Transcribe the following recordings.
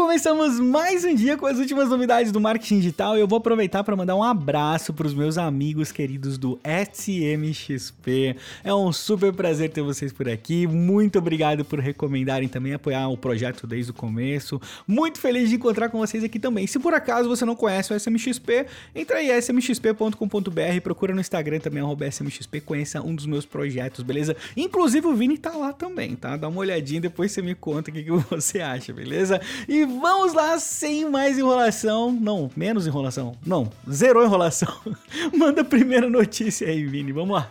Começamos mais um dia com as últimas novidades do marketing digital. Eu vou aproveitar para mandar um abraço para os meus amigos queridos do SMXP. É um super prazer ter vocês por aqui. Muito obrigado por recomendarem também apoiar o projeto desde o começo. Muito feliz de encontrar com vocês aqui também. Se por acaso você não conhece o SMXP, entra aí smxp.com.br, procura no Instagram também smxp, conheça um dos meus projetos, beleza? Inclusive o Vini tá lá também, tá? Dá uma olhadinha depois você me conta o que, que você acha, beleza? E vamos lá, sem mais enrolação. Não, menos enrolação. Não, zerou enrolação. Manda a primeira notícia aí, Vini. Vamos lá.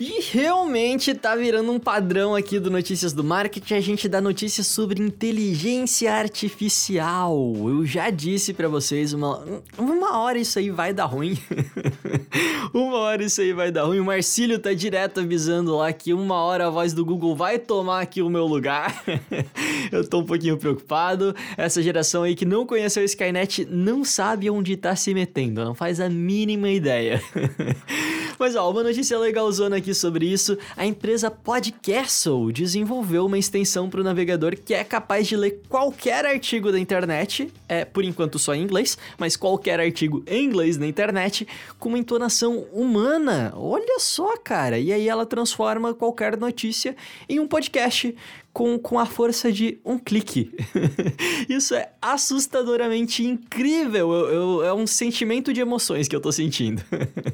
E realmente tá virando um padrão aqui do Notícias do Marketing a gente dá notícias sobre inteligência artificial. Eu já disse para vocês, uma, uma hora isso aí vai dar ruim. uma hora isso aí vai dar ruim. O Marcílio tá direto avisando lá que uma hora a voz do Google vai tomar aqui o meu lugar. Eu tô um pouquinho preocupado. Essa geração aí que não conheceu Skynet não sabe onde tá se metendo, não faz a mínima ideia. Mas ó, uma notícia legalzona aqui sobre isso. A empresa Podcastle desenvolveu uma extensão para o navegador que é capaz de ler qualquer artigo da internet, é por enquanto só em inglês, mas qualquer artigo em inglês na internet com uma entonação humana. Olha só, cara. E aí ela transforma qualquer notícia em um podcast com, com a força de um clique. Isso é assustadoramente incrível. Eu, eu, é um sentimento de emoções que eu tô sentindo.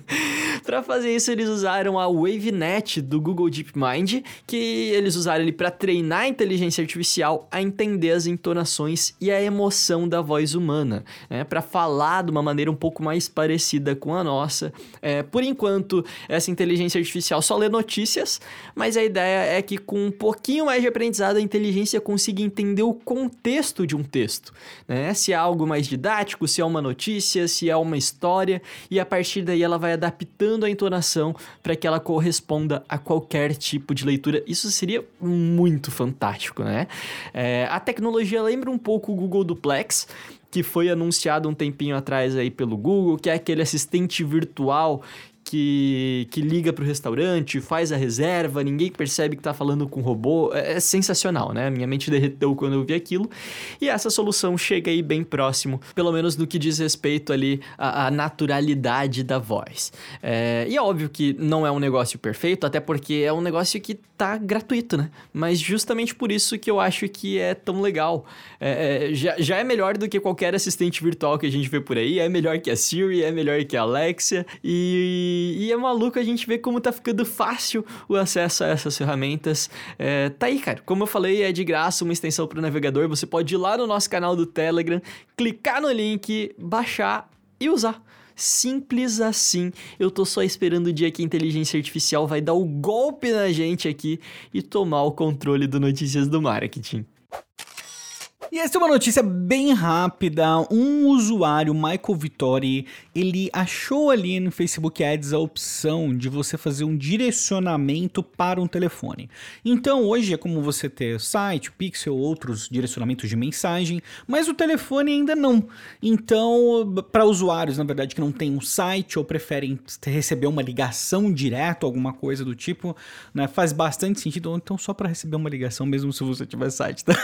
para fazer isso, eles usaram a WaveNet do Google DeepMind, que eles usaram ele para treinar a inteligência artificial a entender as entonações e a emoção da voz humana, né? para falar de uma maneira um pouco mais parecida com a nossa. É, por enquanto, essa inteligência artificial só lê notícias, mas a ideia é que com um pouquinho mais de aprendizagem aprendizado, a inteligência consiga entender o contexto de um texto, né? Se é algo mais didático, se é uma notícia, se é uma história, e a partir daí ela vai adaptando a entonação para que ela corresponda a qualquer tipo de leitura. Isso seria muito fantástico, né? É, a tecnologia lembra um pouco o Google Duplex, que foi anunciado um tempinho atrás aí pelo Google, que é aquele assistente virtual que, que liga pro restaurante, faz a reserva, ninguém percebe que tá falando com o robô. É, é, sensacional, né? Minha mente derreteu quando eu vi aquilo. E essa solução chega aí bem próximo, pelo menos no que diz respeito ali à, à naturalidade da voz. É, e é óbvio que não é um negócio perfeito, até porque é um negócio que tá gratuito, né? Mas justamente por isso que eu acho que é tão legal. É, é, já, já é melhor do que qualquer assistente virtual que a gente vê por aí, é melhor que a Siri, é melhor que a Alexia e e, é maluco a gente ver como tá ficando fácil o acesso a essas ferramentas. É, tá aí, cara. Como eu falei, é de graça uma extensão para o navegador. Você pode ir lá no nosso canal do Telegram, clicar no link, baixar e usar. Simples assim. Eu tô só esperando o dia que a inteligência artificial vai dar o golpe na gente aqui e tomar o controle do Notícias do Marketing. E essa é uma notícia bem rápida. Um usuário, Michael Vittori, ele achou ali no Facebook Ads a opção de você fazer um direcionamento para um telefone. Então hoje é como você ter site, pixel, outros direcionamentos de mensagem, mas o telefone ainda não. Então, para usuários, na verdade, que não tem um site ou preferem receber uma ligação direto, alguma coisa do tipo, né, faz bastante sentido. Então só para receber uma ligação, mesmo se você tiver site, tá?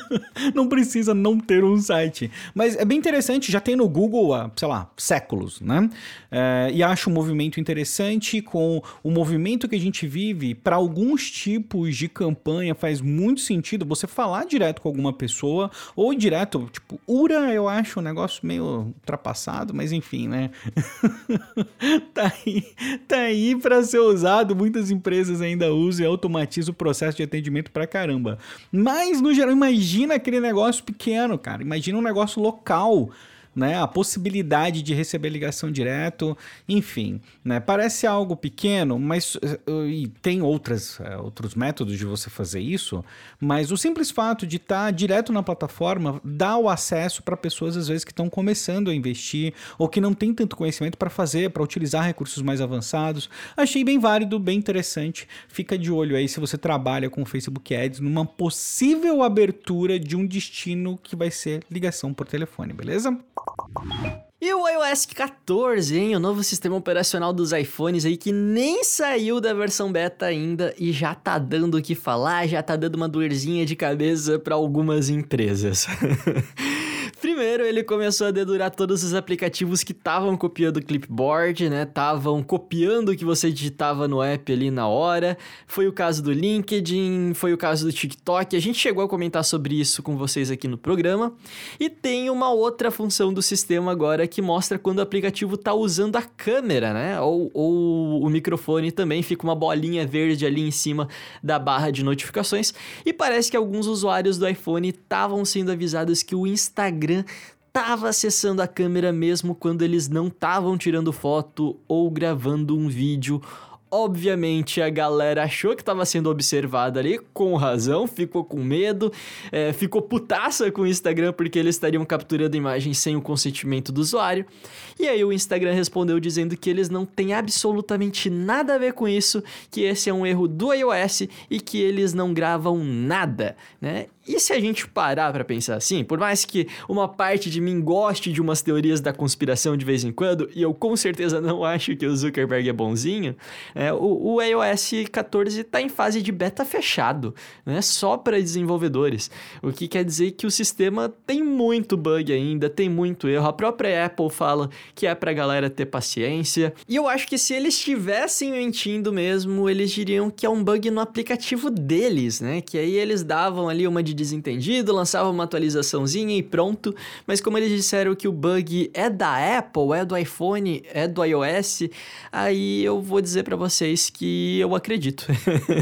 não não precisa não ter um site. Mas é bem interessante, já tem no Google há, sei lá, séculos, né? É, e acho um movimento interessante com o movimento que a gente vive para alguns tipos de campanha faz muito sentido você falar direto com alguma pessoa ou direto, tipo, URA eu acho um negócio meio ultrapassado, mas enfim, né? tá aí, tá aí para ser usado, muitas empresas ainda usam e automatizam o processo de atendimento para caramba. Mas no geral, imagina aquele negócio negócio pequeno, cara. Imagina um negócio local. Né? A possibilidade de receber ligação direto, enfim, né? Parece algo pequeno, mas uh, e tem outras, uh, outros métodos de você fazer isso, mas o simples fato de estar tá direto na plataforma dá o acesso para pessoas às vezes que estão começando a investir ou que não tem tanto conhecimento para fazer, para utilizar recursos mais avançados. Achei bem válido, bem interessante. Fica de olho aí se você trabalha com Facebook Ads numa possível abertura de um destino que vai ser ligação por telefone, beleza? E o iOS 14, hein? O novo sistema operacional dos iPhones aí que nem saiu da versão beta ainda e já tá dando o que falar, já tá dando uma dorzinha de cabeça para algumas empresas. Primeiro, ele começou a dedurar todos os aplicativos que estavam copiando o clipboard, né? Estavam copiando o que você digitava no app ali na hora. Foi o caso do LinkedIn, foi o caso do TikTok. A gente chegou a comentar sobre isso com vocês aqui no programa. E tem uma outra função do sistema agora que mostra quando o aplicativo está usando a câmera, né? Ou, ou o microfone também. Fica uma bolinha verde ali em cima da barra de notificações. E parece que alguns usuários do iPhone estavam sendo avisados que o Instagram Instagram estava acessando a câmera mesmo quando eles não estavam tirando foto ou gravando um vídeo Obviamente a galera achou que estava sendo observada ali, com razão, ficou com medo, é, ficou putaça com o Instagram porque eles estariam capturando imagens sem o consentimento do usuário. E aí o Instagram respondeu dizendo que eles não têm absolutamente nada a ver com isso, que esse é um erro do iOS e que eles não gravam nada, né? E se a gente parar para pensar assim, por mais que uma parte de mim goste de umas teorias da conspiração de vez em quando, e eu com certeza não acho que o Zuckerberg é bonzinho, é, o, o iOS 14 está em fase de beta fechado, né? Só para desenvolvedores. O que quer dizer que o sistema tem muito bug ainda, tem muito erro. A própria Apple fala que é para galera ter paciência. E eu acho que se eles estivessem mentindo mesmo, eles diriam que é um bug no aplicativo deles, né? Que aí eles davam ali uma de desentendido, lançava uma atualizaçãozinha e pronto. Mas como eles disseram que o bug é da Apple, é do iPhone, é do iOS, aí eu vou dizer para vocês que eu acredito.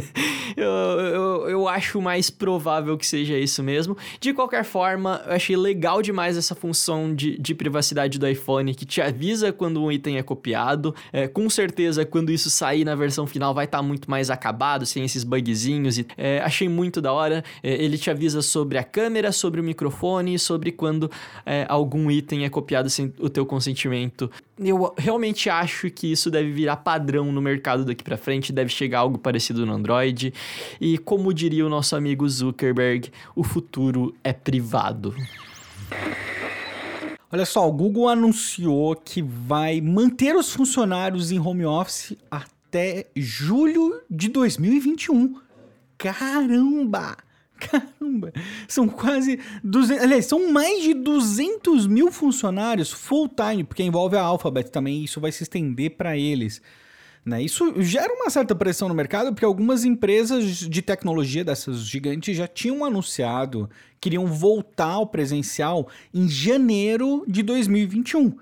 eu, eu, eu acho mais provável que seja isso mesmo. De qualquer forma, eu achei legal demais essa função de, de privacidade do iPhone que te avisa quando um item é copiado. É, com certeza, quando isso sair na versão final, vai estar tá muito mais acabado, sem esses bugzinhos. E, é, achei muito da hora. É, ele te avisa avisa sobre a câmera, sobre o microfone, sobre quando é, algum item é copiado sem o teu consentimento. Eu realmente acho que isso deve virar padrão no mercado daqui para frente, deve chegar algo parecido no Android. E como diria o nosso amigo Zuckerberg, o futuro é privado. Olha só, o Google anunciou que vai manter os funcionários em home office até julho de 2021. Caramba! Caramba! São quase 200, aliás, são mais de 200 mil funcionários full time, porque envolve a Alphabet também, e isso vai se estender para eles. Né? Isso gera uma certa pressão no mercado, porque algumas empresas de tecnologia dessas gigantes já tinham anunciado que iriam voltar ao presencial em janeiro de 2021.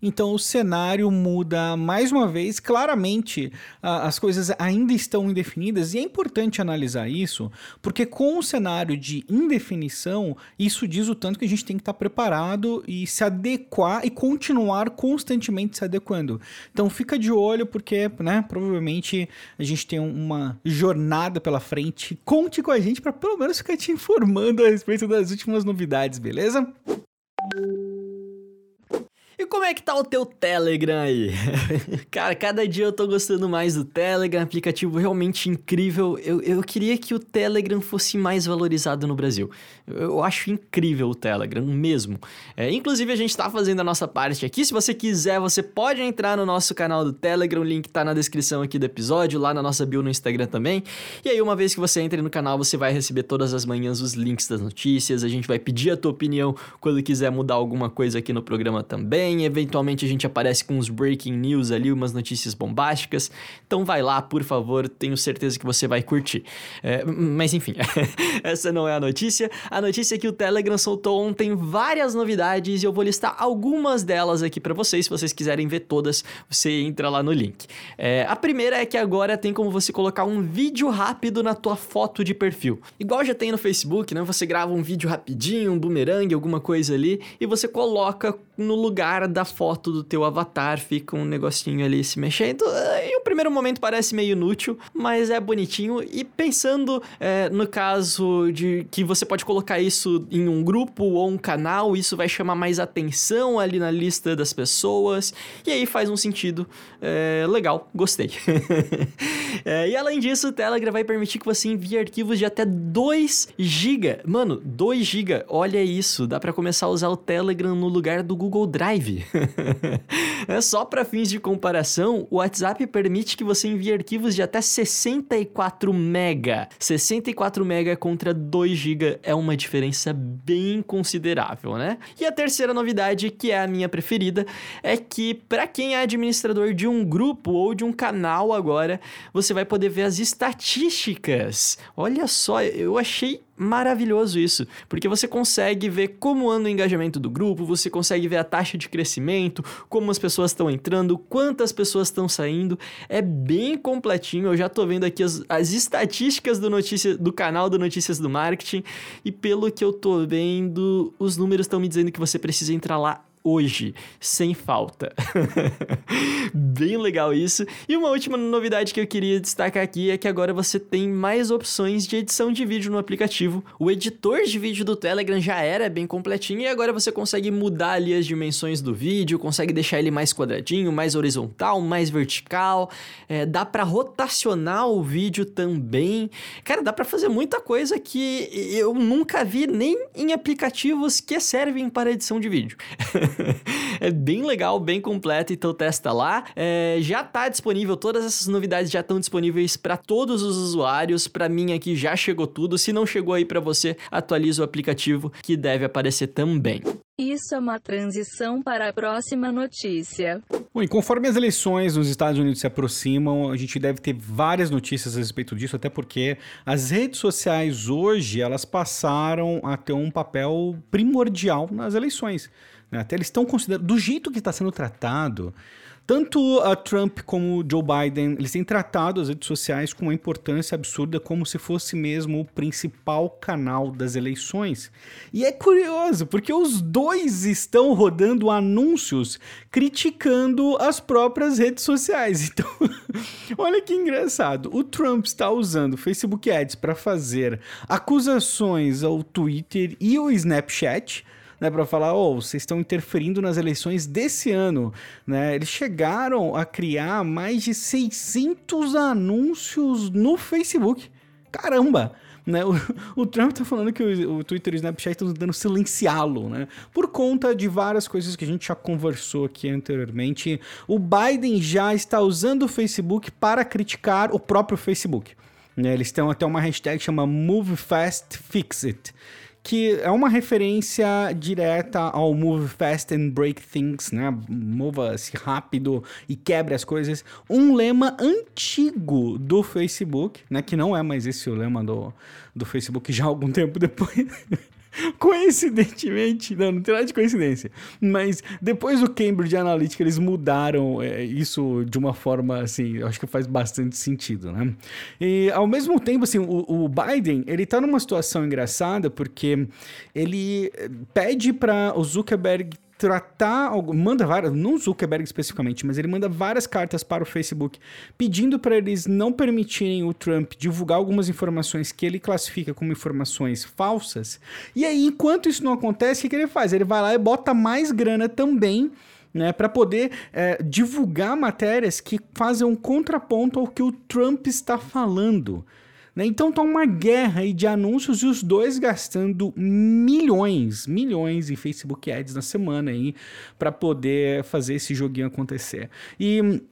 Então o cenário muda mais uma vez. Claramente as coisas ainda estão indefinidas e é importante analisar isso, porque com o cenário de indefinição, isso diz o tanto que a gente tem que estar preparado e se adequar e continuar constantemente se adequando. Então fica de olho, porque né, provavelmente a gente tem uma jornada pela frente. Conte com a gente para pelo menos ficar te informando a respeito das últimas novidades, beleza? E como é que tá o teu Telegram aí? Cara, cada dia eu tô gostando mais do Telegram, aplicativo realmente incrível. Eu, eu queria que o Telegram fosse mais valorizado no Brasil. Eu, eu acho incrível o Telegram, mesmo. É, inclusive, a gente tá fazendo a nossa parte aqui. Se você quiser, você pode entrar no nosso canal do Telegram, o link tá na descrição aqui do episódio, lá na nossa bio no Instagram também. E aí, uma vez que você entre no canal, você vai receber todas as manhãs os links das notícias. A gente vai pedir a tua opinião quando quiser mudar alguma coisa aqui no programa também também. Eventualmente a gente aparece com uns breaking news ali, umas notícias bombásticas. Então vai lá, por favor, tenho certeza que você vai curtir. É, mas enfim, essa não é a notícia. A notícia é que o Telegram soltou ontem várias novidades e eu vou listar algumas delas aqui para vocês. Se vocês quiserem ver todas, você entra lá no link. É, a primeira é que agora tem como você colocar um vídeo rápido na tua foto de perfil. Igual já tem no Facebook, né? Você grava um vídeo rapidinho, um boomerang, alguma coisa ali, e você coloca no lugar da foto do teu avatar, fica um negocinho ali se mexendo. Um primeiro momento parece meio inútil, mas é bonitinho. E pensando é, no caso de que você pode colocar isso em um grupo ou um canal, isso vai chamar mais atenção ali na lista das pessoas, e aí faz um sentido é, legal, gostei. é, e além disso, o Telegram vai permitir que você envie arquivos de até 2 GB. Mano, 2 GB, olha isso, dá para começar a usar o Telegram no lugar do Google Drive. é só para fins de comparação, o WhatsApp permite que você envie arquivos de até 64 mega. 64 mega contra 2 GB é uma diferença bem considerável, né? E a terceira novidade, que é a minha preferida, é que para quem é administrador de um grupo ou de um canal agora, você vai poder ver as estatísticas. Olha só, eu achei maravilhoso isso, porque você consegue ver como anda o engajamento do grupo, você consegue ver a taxa de crescimento, como as pessoas estão entrando, quantas pessoas estão saindo. É bem completinho. Eu já tô vendo aqui as, as estatísticas do notícia do canal do Notícias do Marketing e pelo que eu tô vendo, os números estão me dizendo que você precisa entrar lá hoje, sem falta. Bem legal isso. E uma última novidade que eu queria destacar aqui é que agora você tem mais opções de edição de vídeo no aplicativo. O editor de vídeo do Telegram já era bem completinho e agora você consegue mudar ali as dimensões do vídeo, consegue deixar ele mais quadradinho, mais horizontal, mais vertical. É, dá para rotacionar o vídeo também. Cara, dá para fazer muita coisa que eu nunca vi nem em aplicativos que servem para edição de vídeo. é bem legal, bem completo, então testa lá. É, já está disponível, todas essas novidades já estão disponíveis para todos os usuários. Para mim aqui já chegou tudo. Se não chegou aí para você, atualiza o aplicativo que deve aparecer também. Isso é uma transição para a próxima notícia. Bom, e conforme as eleições nos Estados Unidos se aproximam, a gente deve ter várias notícias a respeito disso, até porque as redes sociais hoje, elas passaram a ter um papel primordial nas eleições. Né? Até eles estão considerando, do jeito que está sendo tratado, tanto a Trump como o Joe Biden, eles têm tratado as redes sociais com uma importância absurda, como se fosse mesmo o principal canal das eleições. E é curioso, porque os dois estão rodando anúncios criticando as próprias redes sociais. Então, olha que engraçado. O Trump está usando Facebook Ads para fazer acusações ao Twitter e ao Snapchat né, para falar, oh, vocês estão interferindo nas eleições desse ano, né? Eles chegaram a criar mais de 600 anúncios no Facebook. Caramba! Né? O, o, Trump tá falando que o, o Twitter e o Snapchat estão tentando silenciá-lo, né? Por conta de várias coisas que a gente já conversou aqui anteriormente. O Biden já está usando o Facebook para criticar o próprio Facebook. Né? Eles têm até uma hashtag que chama Move Fast Fix It que é uma referência direta ao Move Fast and Break Things, né? Mova-se rápido e quebre as coisas. Um lema antigo do Facebook, né? Que não é mais esse o lema do, do Facebook já algum tempo depois. Coincidentemente, não, não tem nada de coincidência, mas depois do Cambridge Analytica eles mudaram é, isso de uma forma assim, acho que faz bastante sentido, né? E ao mesmo tempo, assim, o, o Biden ele tá numa situação engraçada porque ele pede para o Zuckerberg tratar, manda várias, não Zuckerberg especificamente, mas ele manda várias cartas para o Facebook pedindo para eles não permitirem o Trump divulgar algumas informações que ele classifica como informações falsas. E aí, enquanto isso não acontece, o que, ele faz? Ele vai lá e bota mais grana também né, para poder é, divulgar matérias que fazem um contraponto ao que o Trump está falando. Né? Então tá uma guerra aí de anúncios e os dois gastando milhões, milhões em Facebook Ads na semana aí para poder fazer esse joguinho acontecer. E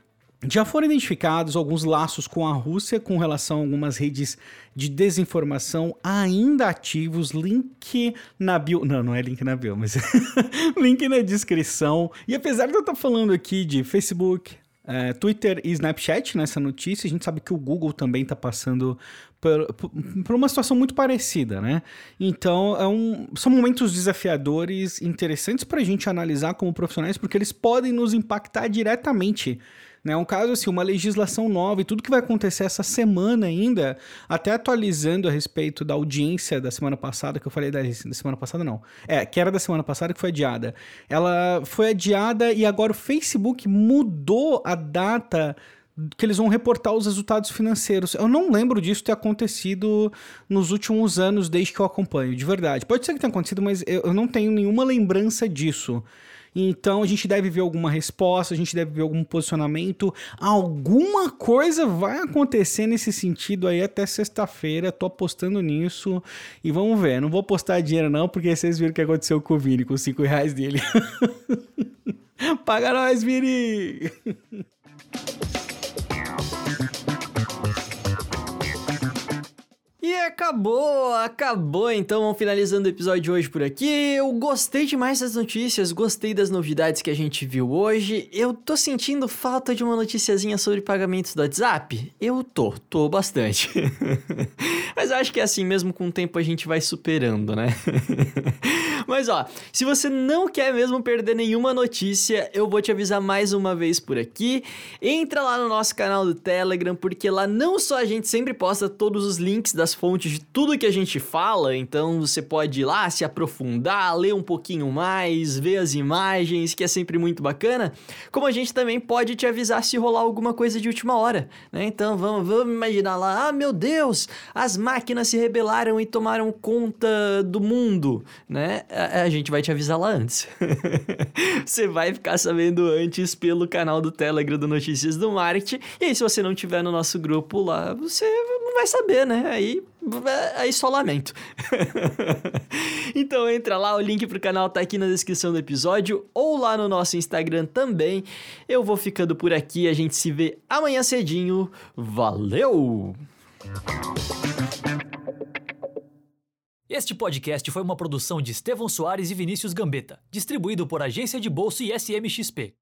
já foram identificados alguns laços com a Rússia com relação a algumas redes de desinformação ainda ativos. Link na bio. Não, não é link na bio, mas link na descrição. E apesar de eu estar falando aqui de Facebook, é, Twitter e Snapchat nessa notícia, a gente sabe que o Google também está passando por, por, por, uma situação muito parecida, né? Então, é um, são momentos desafiadores, interessantes para a gente analisar como profissionais, porque eles podem nos impactar diretamente né? Um caso assim, uma legislação nova e tudo que vai acontecer essa semana ainda, até atualizando a respeito da audiência da semana passada, que eu falei da, da semana passada, não. É, que era da semana passada que foi adiada. Ela foi adiada e agora o Facebook mudou a data que eles vão reportar os resultados financeiros. Eu não lembro disso ter acontecido nos últimos anos desde que eu acompanho, de verdade. Pode ser que tenha acontecido, mas eu não tenho nenhuma lembrança disso. Então a gente deve ver alguma resposta, a gente deve ver algum posicionamento, alguma coisa vai acontecer nesse sentido aí até sexta-feira. Tô apostando nisso e vamos ver. Não vou postar dinheiro não, porque vocês viram o que aconteceu com o Vini, com os 5 reais dele. Paga nós, Vini! Acabou, acabou. Então vamos finalizando o episódio de hoje por aqui. Eu gostei demais das notícias, gostei das novidades que a gente viu hoje. Eu tô sentindo falta de uma noticiazinha sobre pagamentos do WhatsApp? Eu tô, tô bastante. Mas eu acho que é assim mesmo, com o tempo a gente vai superando, né? Mas ó, se você não quer mesmo perder nenhuma notícia, eu vou te avisar mais uma vez por aqui. Entra lá no nosso canal do Telegram, porque lá não só a gente sempre posta todos os links das fontes de tudo que a gente fala, então você pode ir lá se aprofundar, ler um pouquinho mais, ver as imagens, que é sempre muito bacana. Como a gente também pode te avisar se rolar alguma coisa de última hora, né? Então vamos, vamos imaginar lá, ah meu Deus, as máquinas se rebelaram e tomaram conta do mundo, né? a, a gente vai te avisar lá antes. você vai ficar sabendo antes pelo canal do Telegram do Notícias do Marketing. E aí, se você não tiver no nosso grupo lá, você vai saber, né? Aí é, é isolamento. então entra lá, o link pro canal tá aqui na descrição do episódio ou lá no nosso Instagram também. Eu vou ficando por aqui, a gente se vê amanhã cedinho. Valeu! Este podcast foi uma produção de Estevão Soares e Vinícius Gambetta, distribuído por Agência de Bolsa e SMXP.